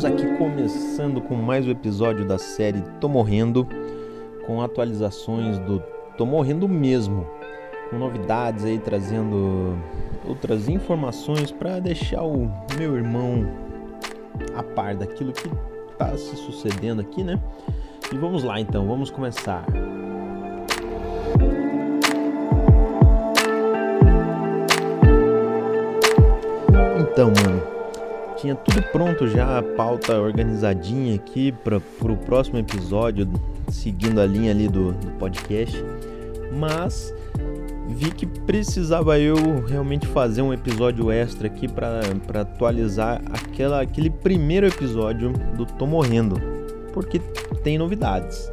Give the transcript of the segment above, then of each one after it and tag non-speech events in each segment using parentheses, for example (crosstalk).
Estamos aqui começando com mais um episódio da série Tô Morrendo, com atualizações do Tô Morrendo mesmo, com novidades aí trazendo outras informações para deixar o meu irmão a par daquilo que está se sucedendo aqui, né? E vamos lá então, vamos começar. Então, mano, tinha tudo pronto já, a pauta organizadinha aqui para o próximo episódio, seguindo a linha ali do, do podcast, mas vi que precisava eu realmente fazer um episódio extra aqui para atualizar aquela, aquele primeiro episódio do Tô Morrendo, porque tem novidades.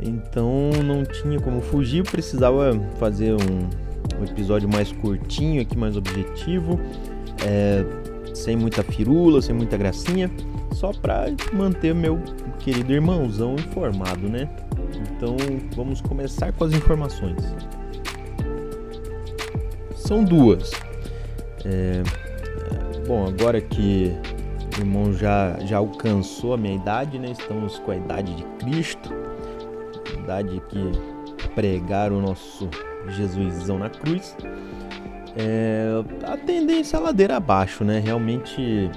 Então não tinha como fugir, precisava fazer um, um episódio mais curtinho aqui, mais objetivo é, sem muita firula, sem muita gracinha, só para manter meu querido irmãozão informado, né? Então vamos começar com as informações. São duas. É, bom, agora que o irmão já, já alcançou a minha idade, né? Estamos com a idade de Cristo, idade que pregaram o nosso Jesusão na cruz é, a tendência é ladeira abaixo, né? Realmente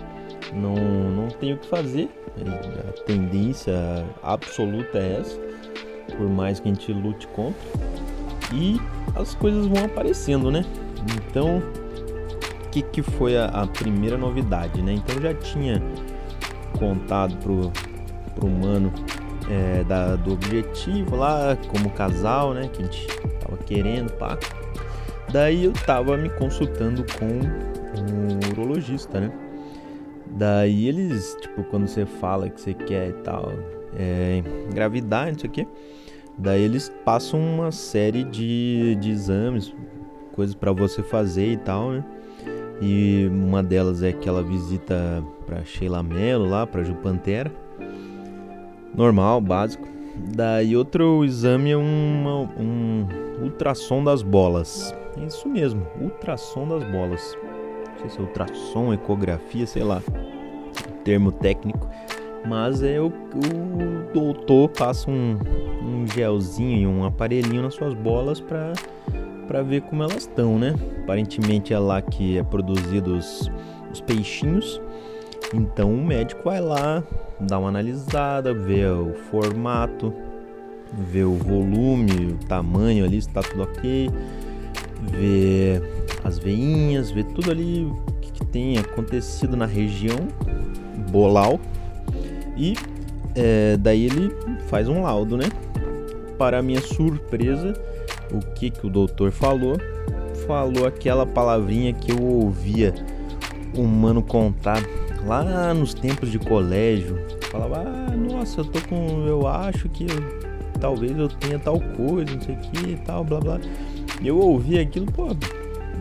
não, não tem o que fazer. A tendência absoluta é essa, por mais que a gente lute contra. E as coisas vão aparecendo, né? Então, o que, que foi a, a, primeira novidade, né? Então, já tinha contado pro, pro mano é, da, do objetivo lá, como casal, né? Que a gente tava querendo, pá. Daí eu tava me consultando com um urologista, né? Daí eles, tipo, quando você fala que você quer e tal, é, engravidar, não sei o quê, daí eles passam uma série de, de exames, coisas para você fazer e tal, né? E uma delas é aquela visita para Sheila Mello lá, para Ju Pantera. Normal, básico. Daí outro exame é um ultrassom das bolas. Isso mesmo, ultrassom das bolas. Não sei se é ultrassom, ecografia, sei lá, termo técnico. Mas é o, o doutor passa um, um gelzinho e um aparelhinho nas suas bolas para para ver como elas estão, né? Aparentemente é lá que é produzido os, os peixinhos. Então o médico vai lá, dá uma analisada, vê o formato, vê o volume, o tamanho ali, se tá tudo ok ver as veinhas, ver tudo ali que, que tem acontecido na região bolau e é, daí ele faz um laudo, né? Para minha surpresa, o que que o doutor falou? Falou aquela palavrinha que eu ouvia um mano contar lá nos tempos de colégio. Falava, ah, nossa, eu tô com. Eu acho que talvez eu tenha tal coisa, não sei o que e tal, blá blá. E eu ouvi aquilo, pô,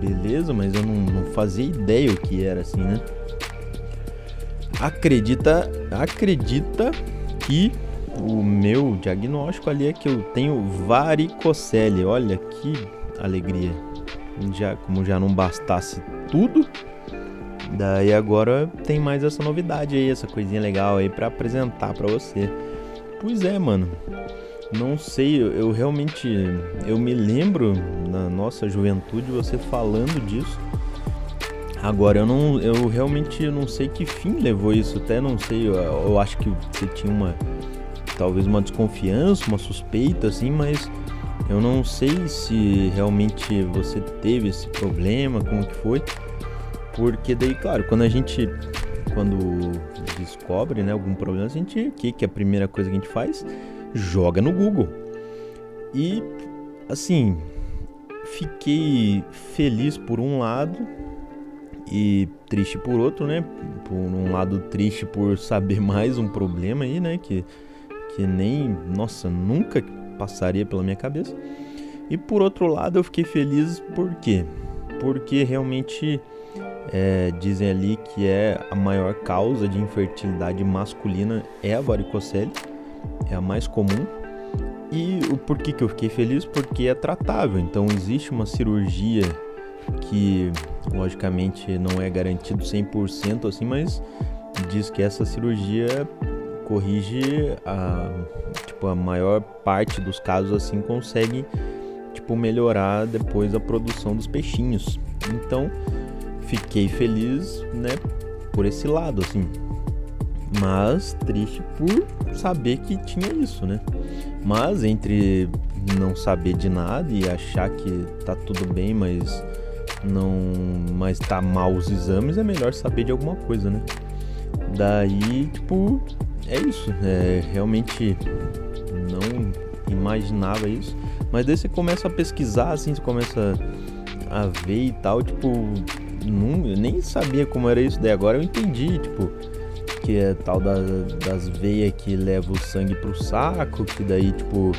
beleza, mas eu não, não fazia ideia o que era assim, né? Acredita, acredita que o meu diagnóstico ali é que eu tenho varicocele. Olha que alegria. Já, como já não bastasse tudo, daí agora tem mais essa novidade aí, essa coisinha legal aí para apresentar para você. Pois é, mano. Não sei, eu, realmente eu me lembro na nossa juventude você falando disso. Agora eu não, eu realmente não sei que fim levou isso, até não sei, eu, eu acho que você tinha uma talvez uma desconfiança, uma suspeita assim, mas eu não sei se realmente você teve esse problema, como que foi. Porque daí, claro, quando a gente quando descobre, né, algum problema, a gente, o que que é a primeira coisa que a gente faz? Joga no Google. E assim, fiquei feliz por um lado e triste por outro, né? Por um lado triste por saber (laughs) mais um problema aí, né, que que nem, nossa, nunca passaria pela minha cabeça. E por outro lado, eu fiquei feliz por quê? Porque realmente é, dizem ali que é a maior causa de infertilidade masculina é a varicocele é a mais comum. E o porquê que eu fiquei feliz? Porque é tratável. Então existe uma cirurgia que logicamente não é garantido 100% assim, mas diz que essa cirurgia corrige a, tipo, a maior parte dos casos assim consegue tipo melhorar depois a produção dos peixinhos. Então, fiquei feliz, né, por esse lado assim. Mas triste por saber que tinha isso, né? Mas entre não saber de nada e achar que tá tudo bem, mas não, mas tá mal os exames, é melhor saber de alguma coisa, né? Daí, tipo, é isso. É, realmente não imaginava isso. Mas daí você começa a pesquisar, assim, você começa a ver e tal, tipo, não, eu nem sabia como era isso. Daí agora eu entendi, tipo, que é tal da, das veias que leva o sangue pro saco, que daí, tipo,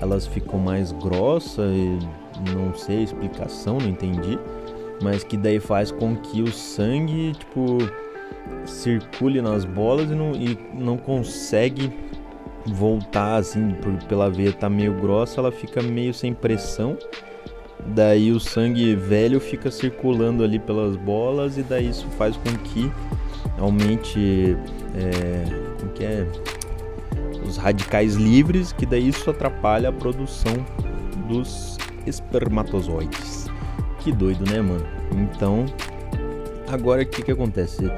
elas ficam mais grossas e não sei explicação, não entendi. Mas que daí faz com que o sangue, tipo, circule nas bolas e não, e não consegue voltar assim por, pela veia tá meio grossa, ela fica meio sem pressão. Daí o sangue velho fica circulando ali pelas bolas e daí isso faz com que aumente é, como que é? os radicais livres, que daí isso atrapalha a produção dos espermatozoides. Que doido, né, mano? Então, agora o que que acontece?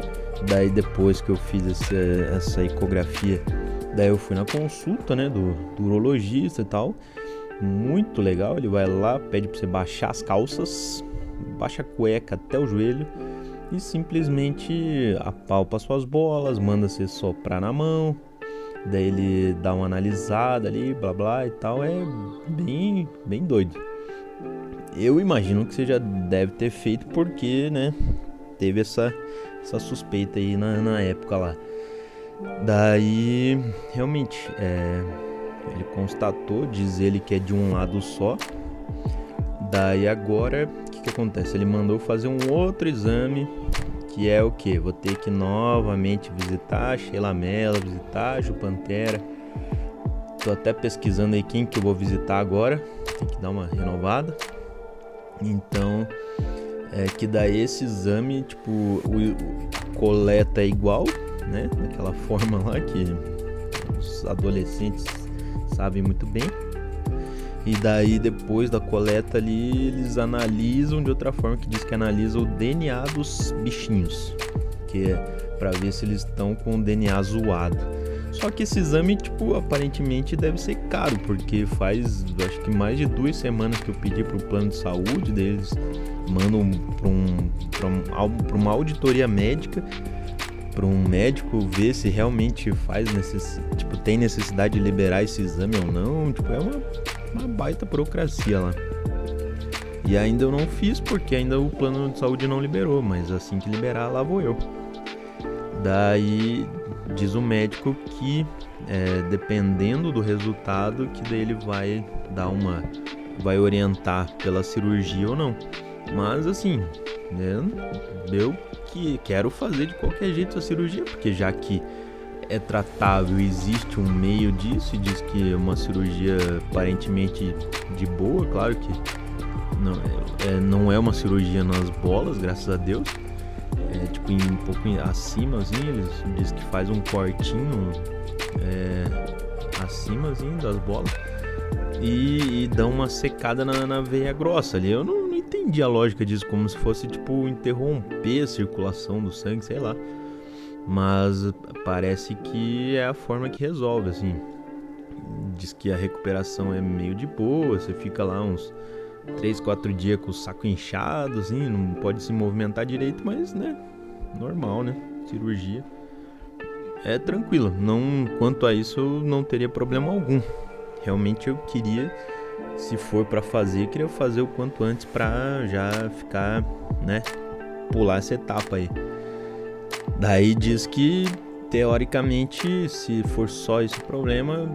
Daí depois que eu fiz essa, essa ecografia, daí eu fui na consulta, né, do, do urologista e tal. Muito legal, ele vai lá, pede para você baixar as calças, baixa a cueca até o joelho e simplesmente apalpa suas bolas, manda você soprar na mão, daí ele dá uma analisada ali, blá blá e tal, é bem, bem doido. Eu imagino que você já deve ter feito porque, né, teve essa, essa suspeita aí na, na época lá. Daí, realmente, é, ele constatou, diz ele que é de um lado só. Daí agora, o que, que acontece? Ele mandou fazer um outro exame, que é o que? Vou ter que novamente visitar Sheila Mello, visitar a Ju Pantera. Tô até pesquisando aí quem que eu vou visitar agora. Tem que dar uma renovada. Então, é que daí esse exame, tipo, o, o coleta é igual, né? Daquela (laughs) forma lá que os adolescentes sabem muito bem. E daí depois da coleta ali, eles analisam de outra forma que diz que analisa o DNA dos bichinhos, que é para ver se eles estão com o DNA zoado. Só que esse exame, tipo, aparentemente deve ser caro, porque faz acho que mais de duas semanas que eu pedi pro plano de saúde deles, mandam para um, pra um, uma auditoria médica para um médico ver se realmente faz necess... tipo tem necessidade de liberar esse exame ou não, tipo é uma, uma baita burocracia lá. E ainda eu não fiz porque ainda o plano de saúde não liberou, mas assim que liberar lá vou eu. Daí diz o médico que é, dependendo do resultado que daí ele vai dar uma vai orientar pela cirurgia ou não. Mas assim, né, eu que quero fazer de qualquer jeito a cirurgia, porque já que é tratável, existe um meio disso diz que é uma cirurgia aparentemente de boa, claro que não é, é não é uma cirurgia nas bolas, graças a Deus. É tipo um pouco acima, assim, eles diz que faz um cortinho é, acima assim, das bolas e, e uma secada na, na veia grossa ali. Eu não entendi a lógica disso, como se fosse tipo interromper a circulação do sangue, sei lá. Mas parece que é a forma que resolve, assim. Diz que a recuperação é meio de boa, você fica lá uns 3, 4 dias com o saco inchado, assim, não pode se movimentar direito, mas né, normal, né? Cirurgia. É tranquilo, não quanto a isso eu não teria problema algum. Realmente eu queria se for para fazer, eu queria fazer o quanto antes para já ficar, né, pular essa etapa aí. Daí diz que teoricamente, se for só esse problema,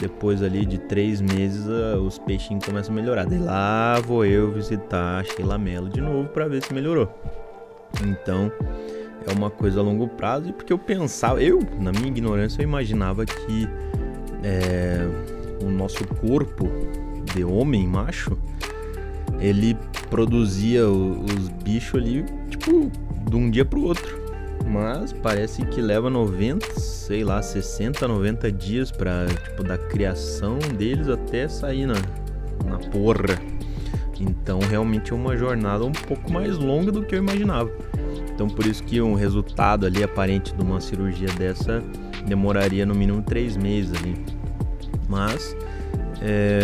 depois ali de três meses os peixinhos começam a melhorar. Daí lá vou eu visitar a Sheila Mello de novo para ver se melhorou. Então é uma coisa a longo prazo e porque eu pensava, eu na minha ignorância eu imaginava que é, o nosso corpo de homem macho, ele produzia os bichos ali, tipo, de um dia pro outro. Mas parece que leva 90, sei lá, 60, 90 dias para tipo da criação deles até sair na, na porra. Então realmente é uma jornada um pouco mais longa do que eu imaginava. Então por isso que um resultado ali aparente de uma cirurgia dessa demoraria no mínimo três meses ali. Mas é,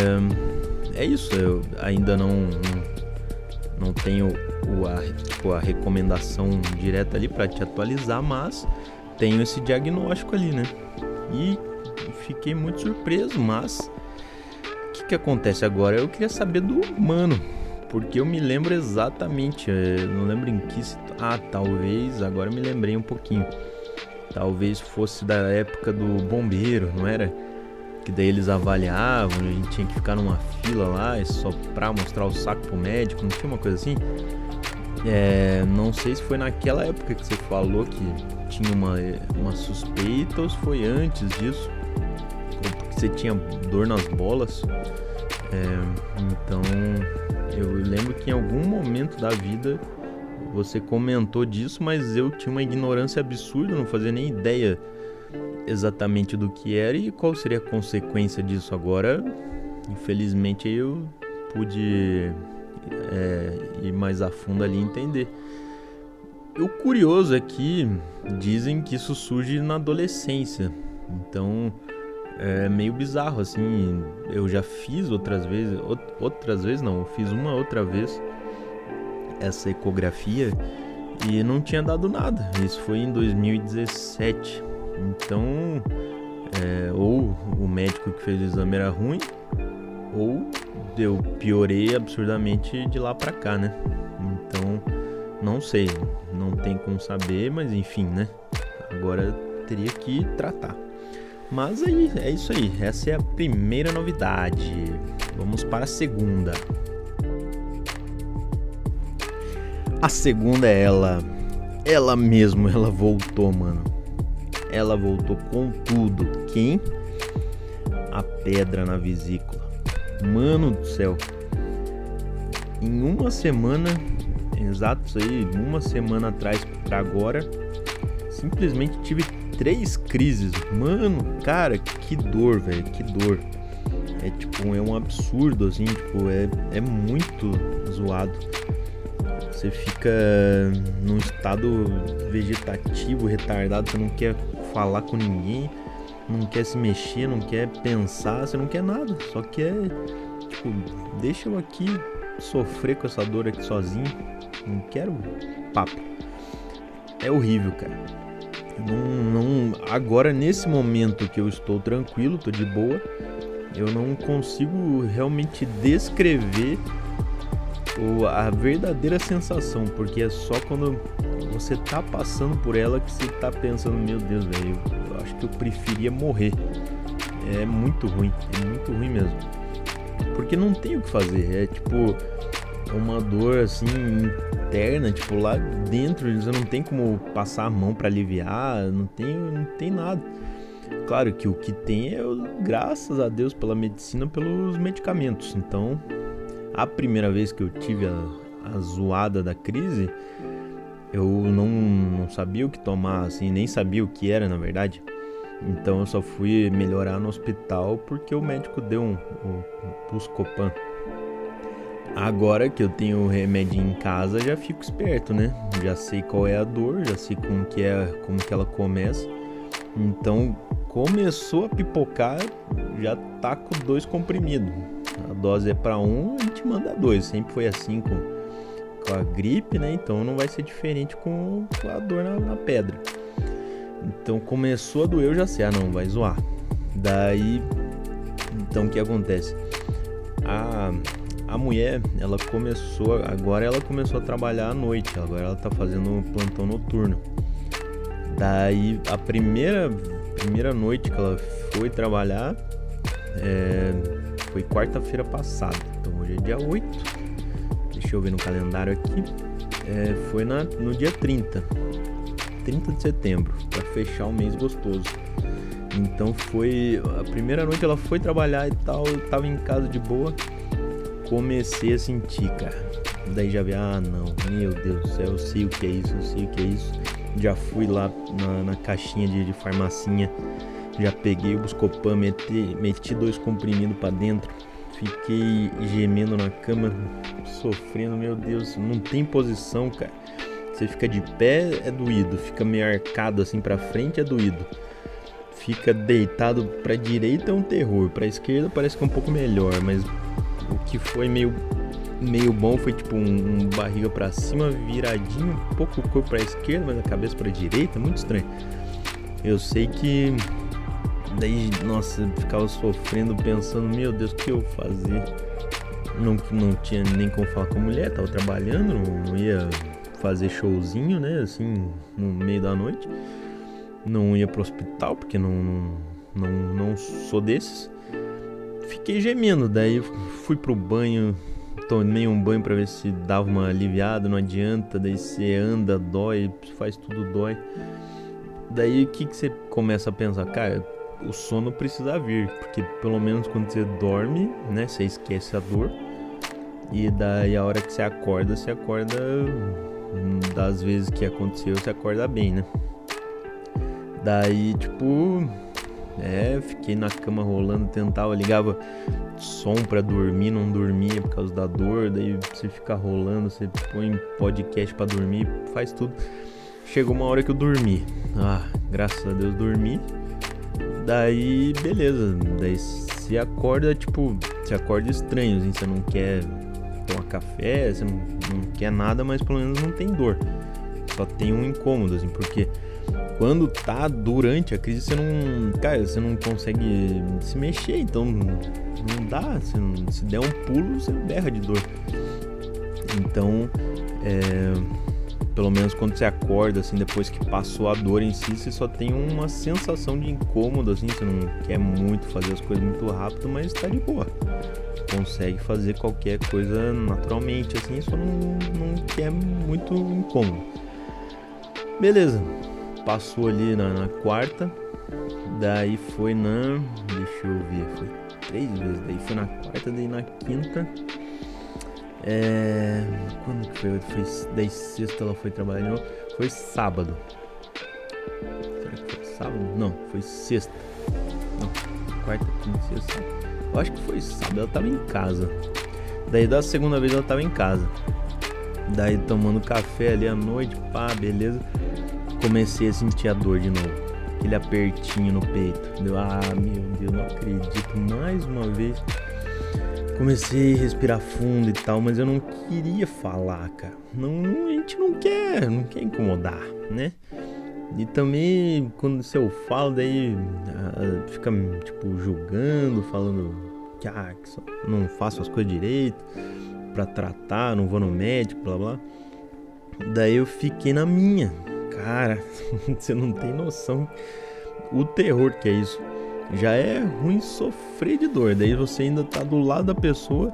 é isso, eu ainda não, não, não tenho o, a, tipo, a recomendação direta ali para te atualizar, mas tenho esse diagnóstico ali, né? E fiquei muito surpreso, mas o que, que acontece agora? Eu queria saber do humano, porque eu me lembro exatamente, eh, não lembro em que. Ah, talvez, agora me lembrei um pouquinho. Talvez fosse da época do bombeiro, não era? Que daí eles avaliavam, a gente tinha que ficar numa fila lá, só pra mostrar o saco pro médico, não tinha uma coisa assim? É, não sei se foi naquela época que você falou que tinha uma, uma suspeita ou se foi antes disso, porque você tinha dor nas bolas. É, então eu lembro que em algum momento da vida você comentou disso, mas eu tinha uma ignorância absurda, não fazia nem ideia exatamente do que era e qual seria a consequência disso. Agora, infelizmente, eu pude é, ir mais a fundo ali e entender. O curioso é que dizem que isso surge na adolescência, então é meio bizarro assim. Eu já fiz outras vezes, outras vezes não, eu fiz uma outra vez essa ecografia e não tinha dado nada. Isso foi em 2017. Então, é, ou o médico que fez o exame era ruim, ou eu piorei absurdamente de lá para cá, né? Então, não sei, não tem como saber, mas enfim, né? Agora teria que tratar. Mas aí, é isso aí. Essa é a primeira novidade. Vamos para a segunda. A segunda é ela. Ela mesmo, ela voltou, mano. Ela voltou com tudo. Quem? A pedra na vesícula. Mano do céu. Em uma semana, exato isso aí, uma semana atrás para agora, simplesmente tive três crises. Mano, cara, que dor, velho, que dor. É tipo, é um absurdo assim, tipo, é, é muito zoado. Você fica num estado vegetativo, retardado, você não quer falar com ninguém não quer se mexer, não quer pensar, você não quer nada, só quer, tipo, deixa eu aqui sofrer com essa dor aqui sozinho, não quero papo. É horrível, cara. Não, não, agora nesse momento que eu estou tranquilo, tô de boa, eu não consigo realmente descrever a verdadeira sensação, porque é só quando você tá passando por ela que você tá pensando, meu Deus, velho, eu acho que eu preferia morrer. É muito ruim, é muito ruim mesmo. Porque não tem o que fazer, é tipo uma dor assim interna, tipo lá dentro, você não tem como passar a mão para aliviar, não tem, não tem nada. Claro que o que tem é, graças a Deus pela medicina, pelos medicamentos. Então, a primeira vez que eu tive a, a zoada da crise, eu não, não sabia o que tomar, assim, nem sabia o que era na verdade. Então eu só fui melhorar no hospital porque o médico deu um, um, um Buscopan. Agora que eu tenho o remédio em casa, já fico esperto, né? Já sei qual é a dor, já sei como que é, como que ela começa. Então começou a pipocar, já tá com dois comprimidos. Dose é para um, a gente manda dois. Sempre foi assim com com a gripe, né? Então não vai ser diferente com, com a dor na, na, pedra. Então começou a doer, eu já sei, ah não, vai zoar. Daí, então o que acontece? A, a mulher, ela começou, agora ela começou a trabalhar à noite, agora ela tá fazendo plantão noturno. Daí a primeira, primeira noite que ela foi trabalhar é, foi quarta-feira passada. Então hoje é dia 8 deixa eu ver no calendário aqui, é, foi na, no dia 30, 30 de setembro, para fechar o mês gostoso. Então foi. A primeira noite ela foi trabalhar e tal, eu tava em casa de boa. Comecei a sentir, cara. Daí já vi, ah não, meu Deus do céu, eu sei o que é isso, eu sei o que é isso. Já fui lá na, na caixinha de, de farmacinha, já peguei o Buscopan, meti, meti dois comprimidos para dentro, fiquei gemendo na cama, sofrendo, meu Deus, não tem posição, cara. Você fica de pé é doído, fica meio arcado assim para frente é doído. Fica deitado para direita é um terror, para esquerda parece que é um pouco melhor, mas o que foi meio meio bom foi tipo um, um barriga para cima, viradinho, um pouco o corpo para esquerda, mas a cabeça para direita, muito estranho. Eu sei que daí, nossa, ficava sofrendo, pensando, meu Deus, o que eu fazer? Não, não tinha nem como falar com a mulher, tava trabalhando, não, ia fazer showzinho, né, assim, no meio da noite. Não ia pro hospital, porque não, não, não, não sou desses. Fiquei gemendo, daí fui pro banho, tomei um banho para ver se dava uma aliviada, não adianta, daí você anda, dói, faz tudo dói. Daí o que, que você começa a pensar? Cara, o sono precisa vir, porque pelo menos quando você dorme, né, você esquece a dor. E daí a hora que você acorda, você acorda das vezes que aconteceu, você acorda bem, né? Daí, tipo, é, fiquei na cama rolando, tentava, ligava som para dormir, não dormia por causa da dor, daí você fica rolando, você põe podcast para dormir, faz tudo. Chegou uma hora que eu dormi. Ah, graças a Deus dormi. Daí, beleza. Daí se acorda, tipo, se acorda estranho, assim, você não quer tomar café, você não, não quer nada, mas pelo menos não tem dor. Só tem um incômodo, assim, porque quando tá durante a crise, você não. Cara, você não consegue se mexer, então não dá. Se, se der um pulo, você berra de dor. Então, é, pelo menos quando você acorda, assim, depois que passou a dor em si, você só tem uma sensação de incômodo, assim, você não quer muito fazer as coisas muito rápido, mas tá de boa. Consegue fazer qualquer coisa naturalmente, assim, só não, não quer muito incômodo. Beleza, passou ali na, na, quarta, daí foi na. Deixa eu ver, foi três vezes, daí foi na quarta, daí na quinta. É. Quando que foi? foi daí sexta ela foi trabalhar Foi sábado. Será que foi sábado? Não, foi sexta. Não, quarta, quinta, sexta. Eu acho que foi sábado, ela tava em casa. Daí da segunda vez ela tava em casa. Daí tomando café ali à noite, pá, beleza comecei a sentir a dor de novo. Aquele apertinho no peito. Deu, ah, meu Deus, não acredito. Mais uma vez. Comecei a respirar fundo e tal, mas eu não queria falar, cara. Não, a gente não quer, não quer incomodar, né? E também quando se eu falo, daí fica tipo julgando, falando que, ah, que não faço as coisas direito para tratar, não vou no médico, blá blá. Daí eu fiquei na minha, Cara, (laughs) você não tem noção o terror que é isso. Já é ruim sofrer de dor, daí você ainda tá do lado da pessoa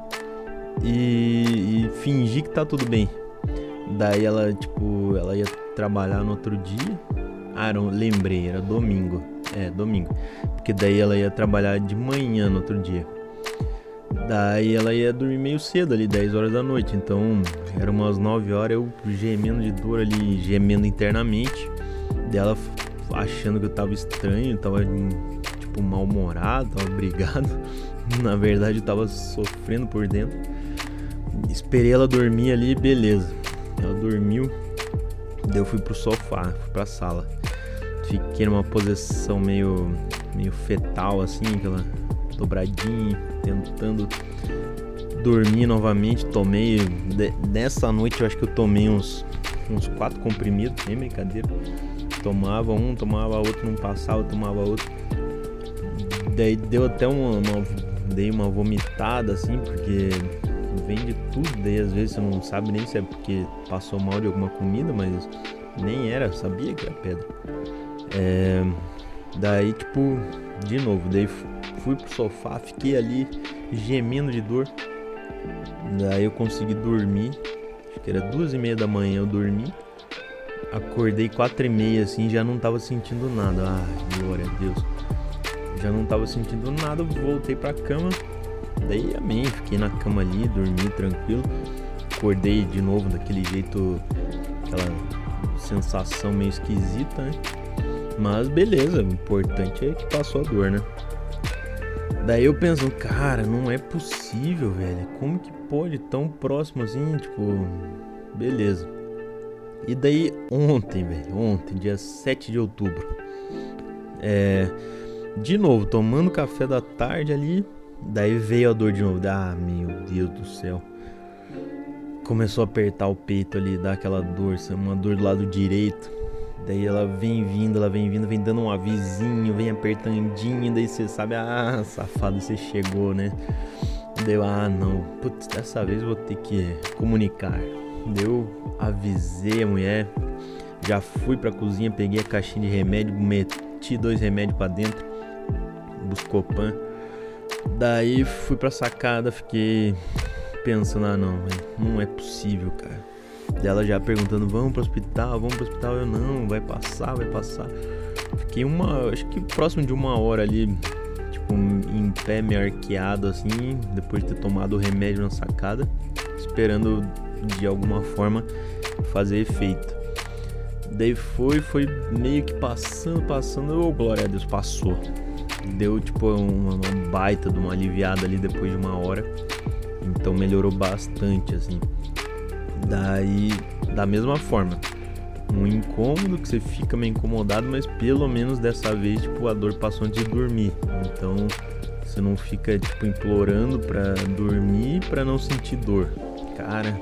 e, e fingir que tá tudo bem. Daí ela, tipo, ela ia trabalhar no outro dia. Ah, não, lembrei, era domingo. É, domingo. Porque daí ela ia trabalhar de manhã no outro dia. Daí ela ia dormir meio cedo ali, 10 horas da noite. Então, era umas 9 horas eu gemendo de dor ali, gemendo internamente. Dela achando que eu tava estranho, tava tipo mal-humorado, (laughs) tava brigado. Na verdade, eu tava sofrendo por dentro. Esperei ela dormir ali, beleza. Ela dormiu. Daí eu fui pro sofá, fui pra sala. Fiquei numa posição meio meio fetal assim, aquela dobradinha, tentando dormir novamente. Tomei. De, nessa noite eu acho que eu tomei uns, uns quatro comprimidos, sem brincadeira. Tomava um, tomava outro, não passava, tomava outro. Daí deu até uma, uma, dei uma vomitada assim, porque vem de tudo. Daí às vezes você não sabe nem se é porque passou mal de alguma comida, mas nem era, sabia que era pedra. É, daí tipo, de novo, daí fui pro sofá, fiquei ali gemendo de dor. Daí eu consegui dormir. Acho que era duas e meia da manhã eu dormi. Acordei quatro e meia assim, já não tava sentindo nada. Ai, glória a Deus. Já não tava sentindo nada, voltei pra cama. Daí amém, fiquei na cama ali, dormi tranquilo. Acordei de novo daquele jeito, aquela sensação meio esquisita, né? Mas beleza, o importante é que passou a dor, né? Daí eu penso, cara, não é possível, velho. Como que pode tão próximo assim? Tipo, beleza. E daí ontem, velho, ontem, dia 7 de outubro. É. De novo, tomando café da tarde ali. Daí veio a dor de novo. Ah, meu Deus do céu. Começou a apertar o peito ali, dar aquela dor, uma dor do lado direito. Daí ela vem vindo, ela vem vindo, vem dando um avisinho, vem apertandinho, daí você sabe, ah, safado, você chegou, né? Deu, ah, não, putz, dessa vez vou ter que comunicar. Deu, avisei a mulher, já fui pra cozinha, peguei a caixinha de remédio, meti dois remédios para dentro, Buscopan. Daí fui pra sacada, fiquei pensando, ah, não, não é possível, cara dela já perguntando: vamos pro hospital, vamos pro hospital. Eu não, vai passar, vai passar. Fiquei uma, acho que próximo de uma hora ali, tipo, em pé, meio arqueado assim, depois de ter tomado o remédio na sacada, esperando de alguma forma fazer efeito. Daí foi, foi meio que passando, passando, oh, glória a Deus, passou. Deu tipo uma, uma baita de uma aliviada ali depois de uma hora. Então melhorou bastante assim. Daí, da mesma forma, um incômodo que você fica meio incomodado, mas pelo menos dessa vez, tipo, a dor passou antes de dormir. Então, você não fica, tipo, implorando pra dormir pra não sentir dor. Cara,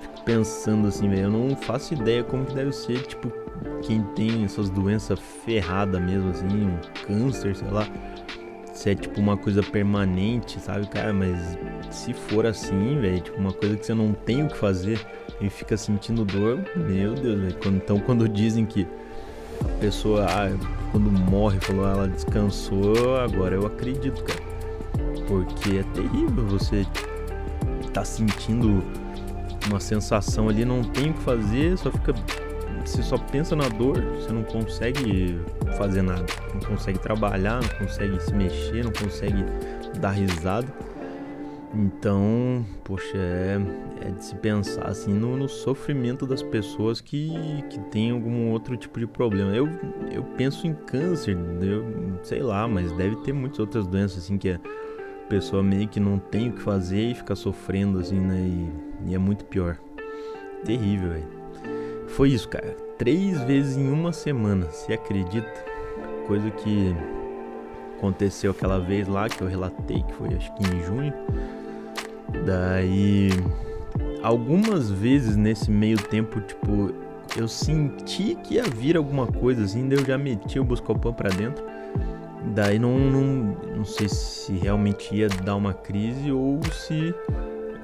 fico pensando assim, velho, eu não faço ideia como que deve ser, tipo, quem tem essas doenças ferradas mesmo, assim, um câncer, sei lá se é tipo uma coisa permanente, sabe, cara? Mas se for assim, velho, tipo uma coisa que você não tem o que fazer e fica sentindo dor, meu Deus, velho. Então quando dizem que a pessoa, ah, quando morre, falou, ah, ela descansou, agora eu acredito, cara. Porque é terrível você tá sentindo uma sensação ali, não tem o que fazer, só fica você só pensa na dor, você não consegue fazer nada, não consegue trabalhar, não consegue se mexer, não consegue dar risada. Então, poxa, é, é de se pensar assim no, no, sofrimento das pessoas que, que têm algum outro tipo de problema. Eu, eu penso em câncer, eu sei lá, mas deve ter muitas outras doenças assim que a pessoa meio que não tem o que fazer e fica sofrendo assim, né? E, e é muito pior. Terrível, velho. Foi isso, cara. Três vezes em uma semana, se acredita? Coisa que aconteceu aquela vez lá que eu relatei, que foi acho que em junho. Daí, algumas vezes nesse meio tempo, tipo, eu senti que ia vir alguma coisa assim, daí eu já meti o Buscopan pra dentro. Daí não, não, não sei se realmente ia dar uma crise ou se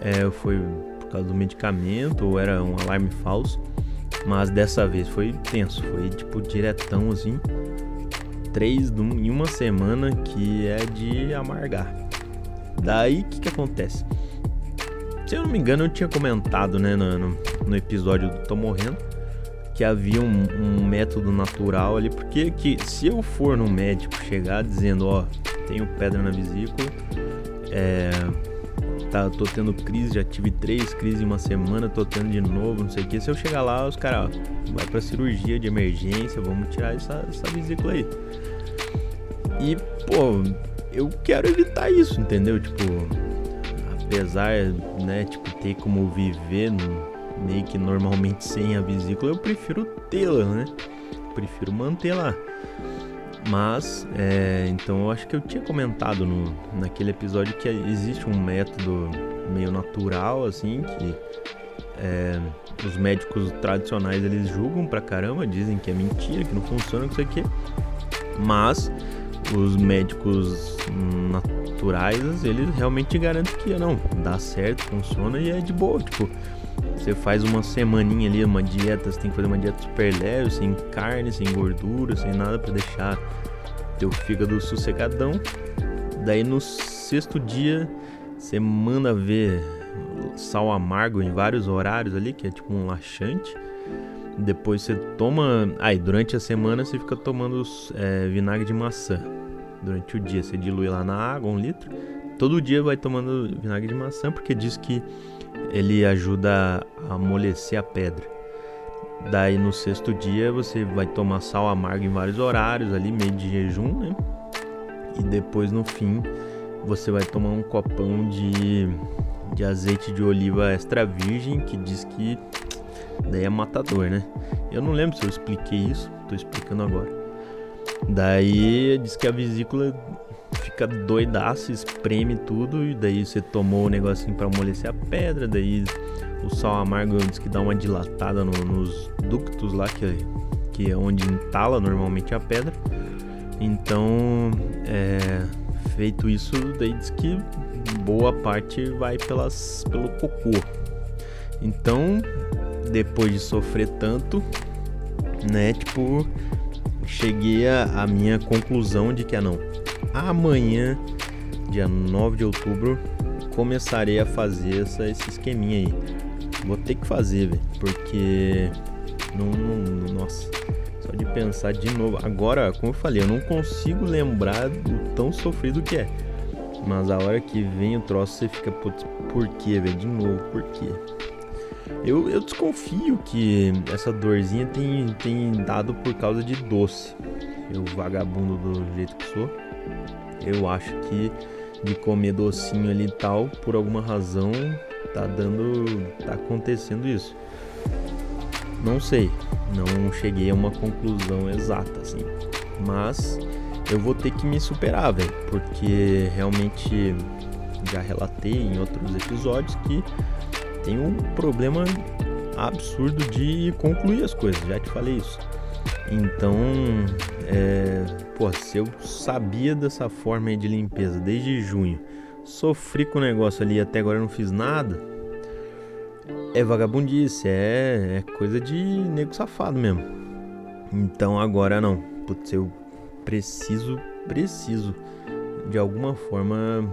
é, foi por causa do medicamento ou era um alarme falso. Mas dessa vez foi tenso, foi tipo diretão assim. Três em uma semana que é de amargar. Daí o que, que acontece? Se eu não me engano, eu tinha comentado né, no, no episódio do Tô Morrendo que havia um, um, método natural ali, porque que se eu for no médico chegar dizendo, ó, tenho pedra na vesícula, é, tá, tô tendo crise, já tive três crises em uma semana, tô tendo de novo, não sei o que. Se eu chegar lá, os caras, vai pra cirurgia de emergência, vamos tirar essa, essa vesícula aí. E, pô, eu quero evitar isso, entendeu? Tipo, apesar, né, tipo, ter como viver meio que normalmente sem a vesícula, eu prefiro tê-la, né? Prefiro mantê-la. Mas, é, então eu acho que eu tinha comentado no, naquele episódio que existe um método meio natural, assim, que é, os médicos tradicionais eles julgam pra caramba, dizem que é mentira, que não funciona, não sei o que. Mas os médicos naturais, eles realmente garantem que não, dá certo, funciona e é de boa, tipo, você faz uma semaninha ali, uma dieta, você tem que fazer uma dieta super leve, sem carne, sem gordura, sem nada para deixar teu fígado sossegadão. Daí no sexto dia você manda ver sal amargo em vários horários ali, que é tipo um laxante. Depois você toma. Aí ah, durante a semana você fica tomando é, vinagre de maçã. Durante o dia você dilui lá na água um litro. Todo dia vai tomando vinagre de maçã porque diz que ele ajuda a amolecer a pedra. Daí no sexto dia você vai tomar sal amargo em vários horários ali, meio de jejum, né? E depois no fim você vai tomar um copão de, de azeite de oliva extra virgem, que diz que daí é matador, né? Eu não lembro se eu expliquei isso, tô explicando agora. Daí diz que a vesícula fica doidaça, espreme tudo, e daí você tomou o negocinho para amolecer a pedra, daí o sal amargo diz que dá uma dilatada no, nos ductos lá, que, que é onde entala normalmente a pedra. Então, é, feito isso, daí diz que boa parte vai pelas, pelo cocô. Então, depois de sofrer tanto, né, tipo, cheguei à minha conclusão de que, ah não, amanhã, dia 9 de outubro, começarei a fazer essa, esse esqueminha aí. Vou ter que fazer, velho, porque não, não, nossa, só de pensar de novo. Agora, como eu falei, eu não consigo lembrar do tão sofrido que é. Mas a hora que vem o troço, você fica, putz, por quê, velho? De novo, por quê? Eu, eu desconfio que essa dorzinha tem, tem dado por causa de doce. Eu vagabundo do jeito que sou. Eu acho que de comer docinho ali e tal, por alguma razão, tá dando. tá acontecendo isso. Não sei, não cheguei a uma conclusão exata assim. Mas eu vou ter que me superar, velho, porque realmente já relatei em outros episódios que tem um problema absurdo de concluir as coisas, já te falei isso. Então, é, pô, se eu sabia dessa forma de limpeza desde junho, sofri com o negócio ali até agora não fiz nada, é vagabundice, é, é coisa de nego safado mesmo. Então agora não, putz, eu preciso, preciso de alguma forma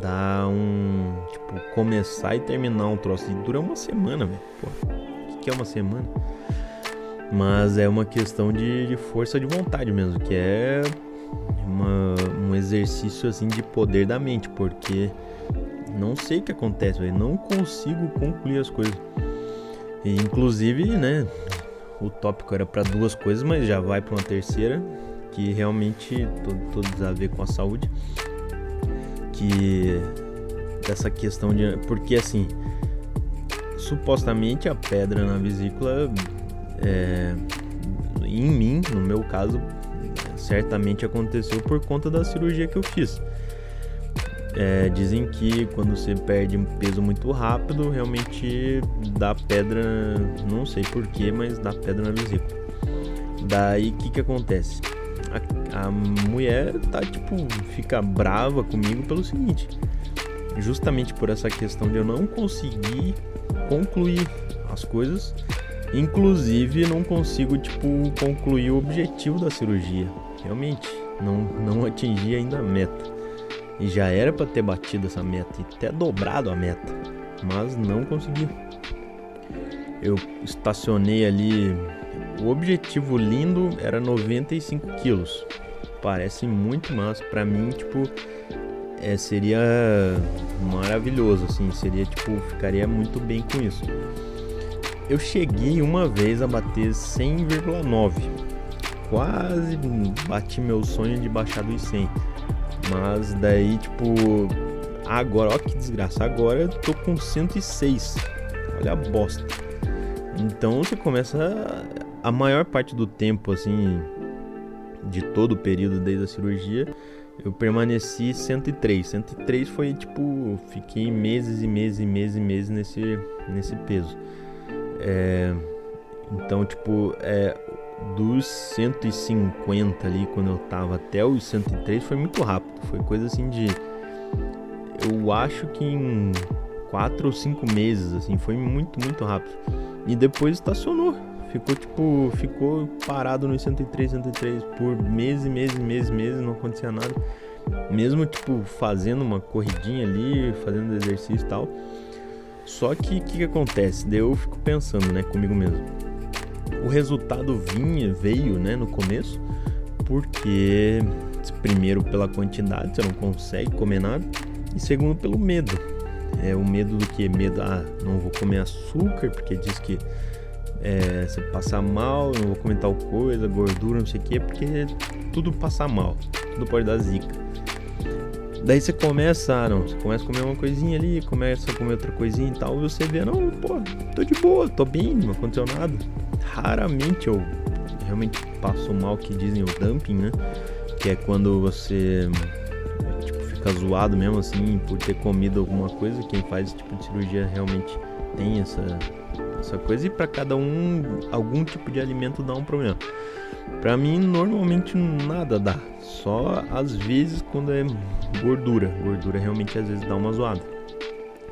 dar um. Tipo, começar e terminar um troço. E dura uma semana, velho. O que, que é uma semana? Mas é uma questão de, de, força de vontade mesmo, que é uma, um exercício assim de poder da mente, porque não sei o que acontece, véio, não consigo concluir as coisas. E, inclusive, né, o tópico era para duas coisas, mas já vai para uma terceira, que realmente todos a ver com a saúde que dessa questão de porque assim supostamente a pedra na vesícula é, em mim no meu caso certamente aconteceu por conta da cirurgia que eu fiz. É, dizem que quando você perde um peso muito rápido realmente dá pedra não sei porquê mas dá pedra na vesícula. Daí o que que acontece? A, a mulher tá tipo, fica brava comigo pelo seguinte: justamente por essa questão de eu não conseguir concluir as coisas, inclusive não consigo tipo concluir o objetivo da cirurgia. Realmente, não não atingi ainda a meta. E já era para ter batido essa meta e até dobrado a meta, mas não consegui. Eu estacionei ali o objetivo lindo era 95 quilos. Parece muito, mas para mim, tipo, é, seria maravilhoso, assim, seria tipo, ficaria muito bem com isso. Eu cheguei uma vez a bater 100,9. Quase bati meu sonho de baixar dos 100. Mas daí, tipo, agora, ó que desgraça, agora eu tô com 106. Olha a bosta. Então você começa a maior parte do tempo, assim, de todo o período desde a cirurgia, eu permaneci 103. 103 foi tipo, fiquei meses e meses e meses e meses nesse, nesse peso. É, então, tipo, é, dos 150 ali, quando eu tava até os 103, foi muito rápido. Foi coisa assim de. Eu acho que em 4 ou 5 meses, assim, foi muito, muito rápido. E depois estacionou ficou tipo, ficou parado no 103, 103 por meses, meses, meses, meses, não acontecia nada. Mesmo tipo fazendo uma corridinha ali, fazendo exercício e tal. Só que o que, que, acontece? Eu fico pensando, né, comigo mesmo. O resultado vinha, veio, né, no começo, porque primeiro pela quantidade, você não consegue comer nada, e segundo pelo medo. É o medo do que? Medo, ah, não vou comer açúcar, porque diz que é, você passar mal, não vou comer tal coisa, gordura, não sei o que, porque tudo passa mal, tudo pode dar zica. Daí você começa, ah, não, você começa a comer uma coisinha ali, começa a comer outra coisinha e tal, e você vê, não, pô, tô de boa, tô bem, não aconteceu nada. Raramente eu realmente passo mal que dizem o dumping, né? Que é quando você tipo, fica zoado mesmo assim por ter comido alguma coisa. Quem faz esse tipo de cirurgia realmente tem essa, essa coisa. E para cada um, algum tipo de alimento dá um problema. Para mim, normalmente nada dá. Só às vezes quando é gordura. Gordura realmente às vezes dá uma zoada.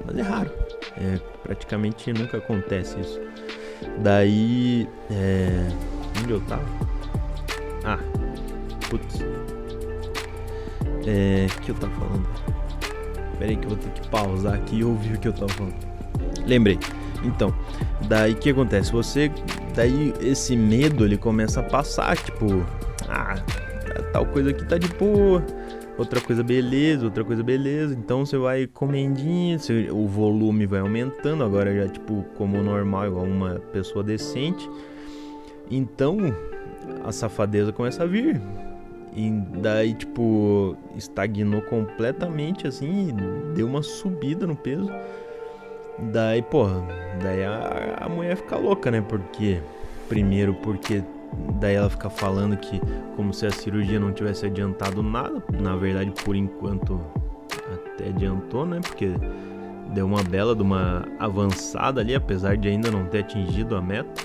Mas é raro. É, praticamente nunca acontece isso. Daí. É... Onde eu tava? Ah, putz. É. O que eu tava falando? Pera aí que eu vou ter que pausar aqui e ouvir o que eu tava falando. Lembrei. Então, daí que acontece? Você. Daí esse medo ele começa a passar, tipo. Ah, tal coisa aqui tá de boa outra coisa beleza, outra coisa beleza. Então você vai comendinho, o volume vai aumentando, agora já tipo como normal, igual uma pessoa decente. Então a safadeza começa a vir. E daí, tipo, estagnou completamente assim, deu uma subida no peso. Daí, porra, daí a, a mulher fica louca, né? Porque, primeiro, porque daí ela fica falando que como se a cirurgia não tivesse adiantado nada. Na verdade, por enquanto até adiantou, né? Porque deu uma bela de uma avançada ali, apesar de ainda não ter atingido a meta.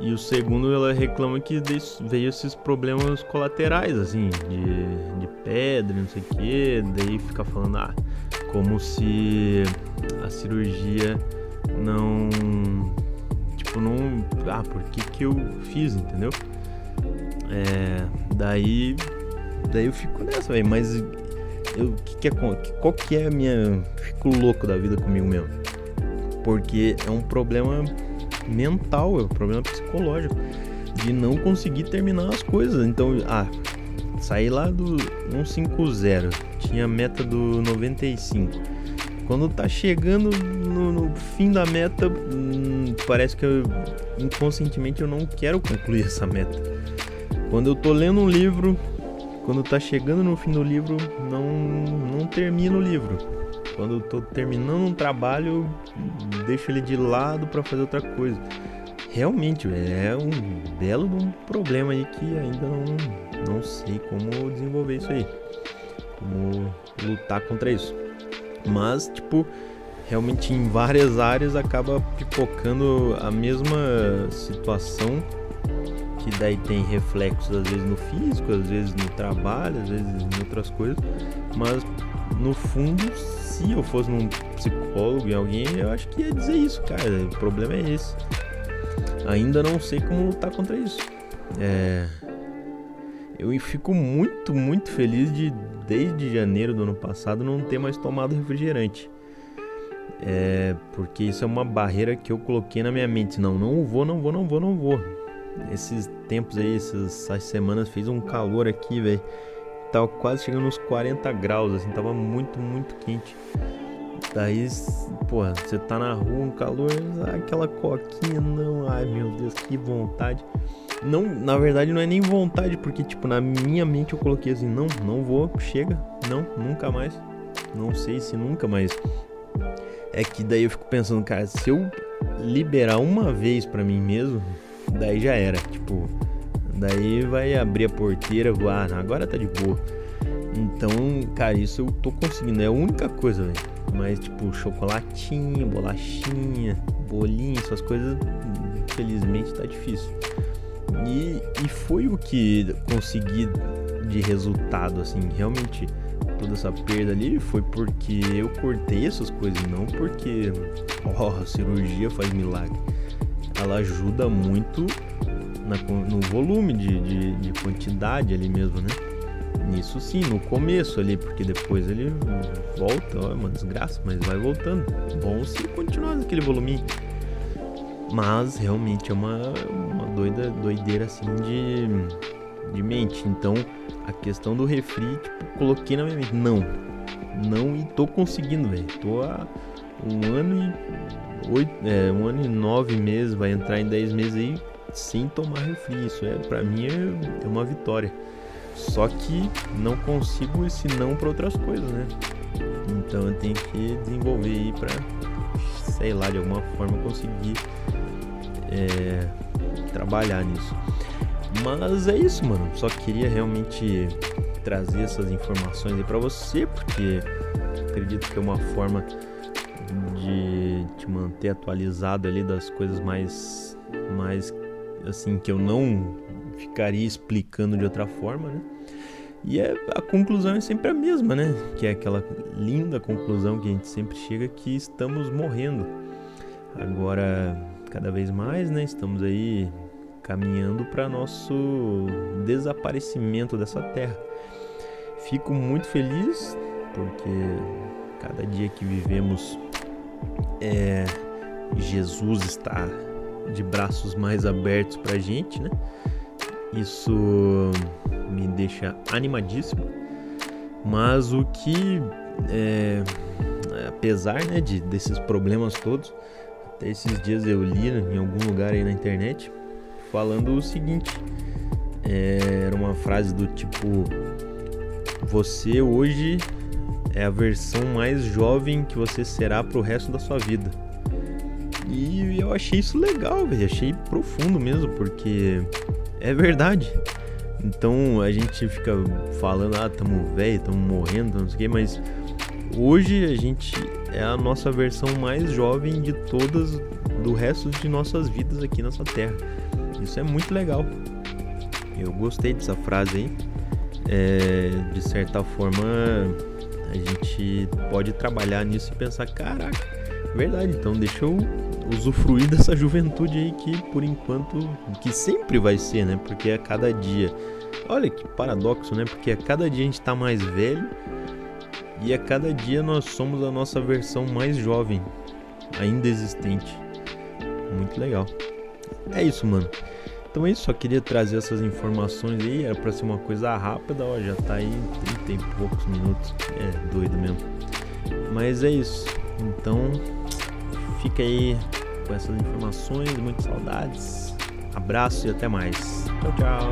E o segundo, ela reclama que veio esses problemas colaterais, assim, de, de pedra, não sei o que. Daí fica falando, ah, como se a cirurgia não tipo, não. Ah, por que, que eu fiz, entendeu? É, daí. Daí eu fico nessa, velho. Mas eu, que que é, qual que é a minha. Fico louco da vida comigo mesmo. Porque é um problema mental, é um problema psicológico. De não conseguir terminar as coisas. Então, ah, saí lá do 150, tinha meta do 95. Quando tá chegando no, no fim da meta, hum, parece que eu, inconscientemente eu não quero concluir essa meta. Quando eu tô lendo um livro, quando tá chegando no fim do livro, não, não termino o livro. Quando eu tô terminando um trabalho, deixo ele de lado para fazer outra coisa. Realmente, é um belo um problema aí que ainda não, não sei como desenvolver isso aí. Como lutar contra isso. Mas, tipo, realmente em várias áreas acaba pipocando a mesma situação que daí tem reflexos às vezes no físico, às vezes no trabalho, às vezes em outras coisas, mas no fundo, se eu fosse num psicólogo e alguém, eu acho que ia dizer isso, cara. O problema é esse. Ainda não sei como lutar contra isso. É... Eu fico muito, muito feliz de desde janeiro do ano passado não ter mais tomado refrigerante. É, porque isso é uma barreira que eu coloquei na minha mente. Não, não vou, não vou, não vou, não vou. Esses tempos aí, essas, essas semanas fez um calor aqui, velho. Tava quase chegando nos 40 graus, assim, tava muito, muito quente. Daí, porra, você tá na rua, um calor, aquela coquinha, não, ai meu Deus, que vontade. Não, na verdade não é nem vontade, porque tipo, na minha mente eu coloquei assim, não, não vou, chega, não, nunca mais. Não sei se nunca, mas é que daí eu fico pensando, cara, se eu liberar uma vez para mim mesmo, daí já era, tipo, daí vai abrir a porteira, voar, ah, agora tá de boa. Então, cara, isso eu tô conseguindo, é a única coisa, velho. Mas tipo, chocolatinho, bolachinha, bolinho, essas coisas, infelizmente tá difícil. E, e foi o que consegui de resultado, assim, realmente toda essa perda ali foi porque eu cortei essas coisas, não porque, ó, a cirurgia faz milagre. Ela ajuda muito na, no volume de, de, de quantidade ali mesmo, né? Nisso sim, no começo ali, porque depois ele volta, ó, é uma desgraça, mas vai voltando. Bom se continuar naquele volume. Mas realmente é uma doida, doideira assim de de mente. Então, a questão do refri, tipo, coloquei na minha mente. Não, não e tô conseguindo, velho. Tô há um ano e oito, é, um ano e nove meses, vai entrar em dez meses aí sem tomar refri. Isso é, para mim é, é uma vitória. Só que não consigo esse não para outras coisas, né? Então eu tenho que desenvolver aí para, sei lá, de alguma forma conseguir é, trabalhar nisso. Mas é isso, mano. Só queria realmente trazer essas informações aí para você, porque acredito que é uma forma de te manter atualizado ali das coisas mais mais assim que eu não ficaria explicando de outra forma, né? E é, a conclusão é sempre a mesma, né? Que é aquela linda conclusão que a gente sempre chega que estamos morrendo. Agora, cada vez mais, né? Estamos aí caminhando para nosso desaparecimento dessa terra. Fico muito feliz porque cada dia que vivemos é, Jesus está de braços mais abertos para a gente, né? Isso me deixa animadíssimo. Mas o que, é, apesar né, de, desses problemas todos, até esses dias eu li em algum lugar aí na internet falando o seguinte: é, era uma frase do tipo, você hoje é a versão mais jovem que você será pro resto da sua vida. E eu achei isso legal, velho. Achei profundo mesmo, porque é verdade. Então a gente fica falando, ah, tamo velho, tamo morrendo, não sei o quê, mas hoje a gente é a nossa versão mais jovem de todas do resto de nossas vidas aqui nessa terra. Isso é muito legal. Eu gostei dessa frase aí. É, de certa forma, a gente pode trabalhar nisso e pensar, caraca, verdade, então deixa eu usufruir (laughs) dessa juventude aí que por enquanto que sempre vai ser, né? Porque a cada dia, olha que paradoxo, né? Porque a cada dia a gente tá mais velho e a cada dia nós somos a nossa versão mais jovem ainda existente. Muito legal. É isso, mano. Então é isso, só queria trazer essas informações aí, era pra ser uma coisa rápida, ó, já tá aí 30 e poucos minutos. É doido mesmo. Mas é isso. Então, fica aí com essas informações, muitas saudades. Abraço e até mais. Tchau, tchau.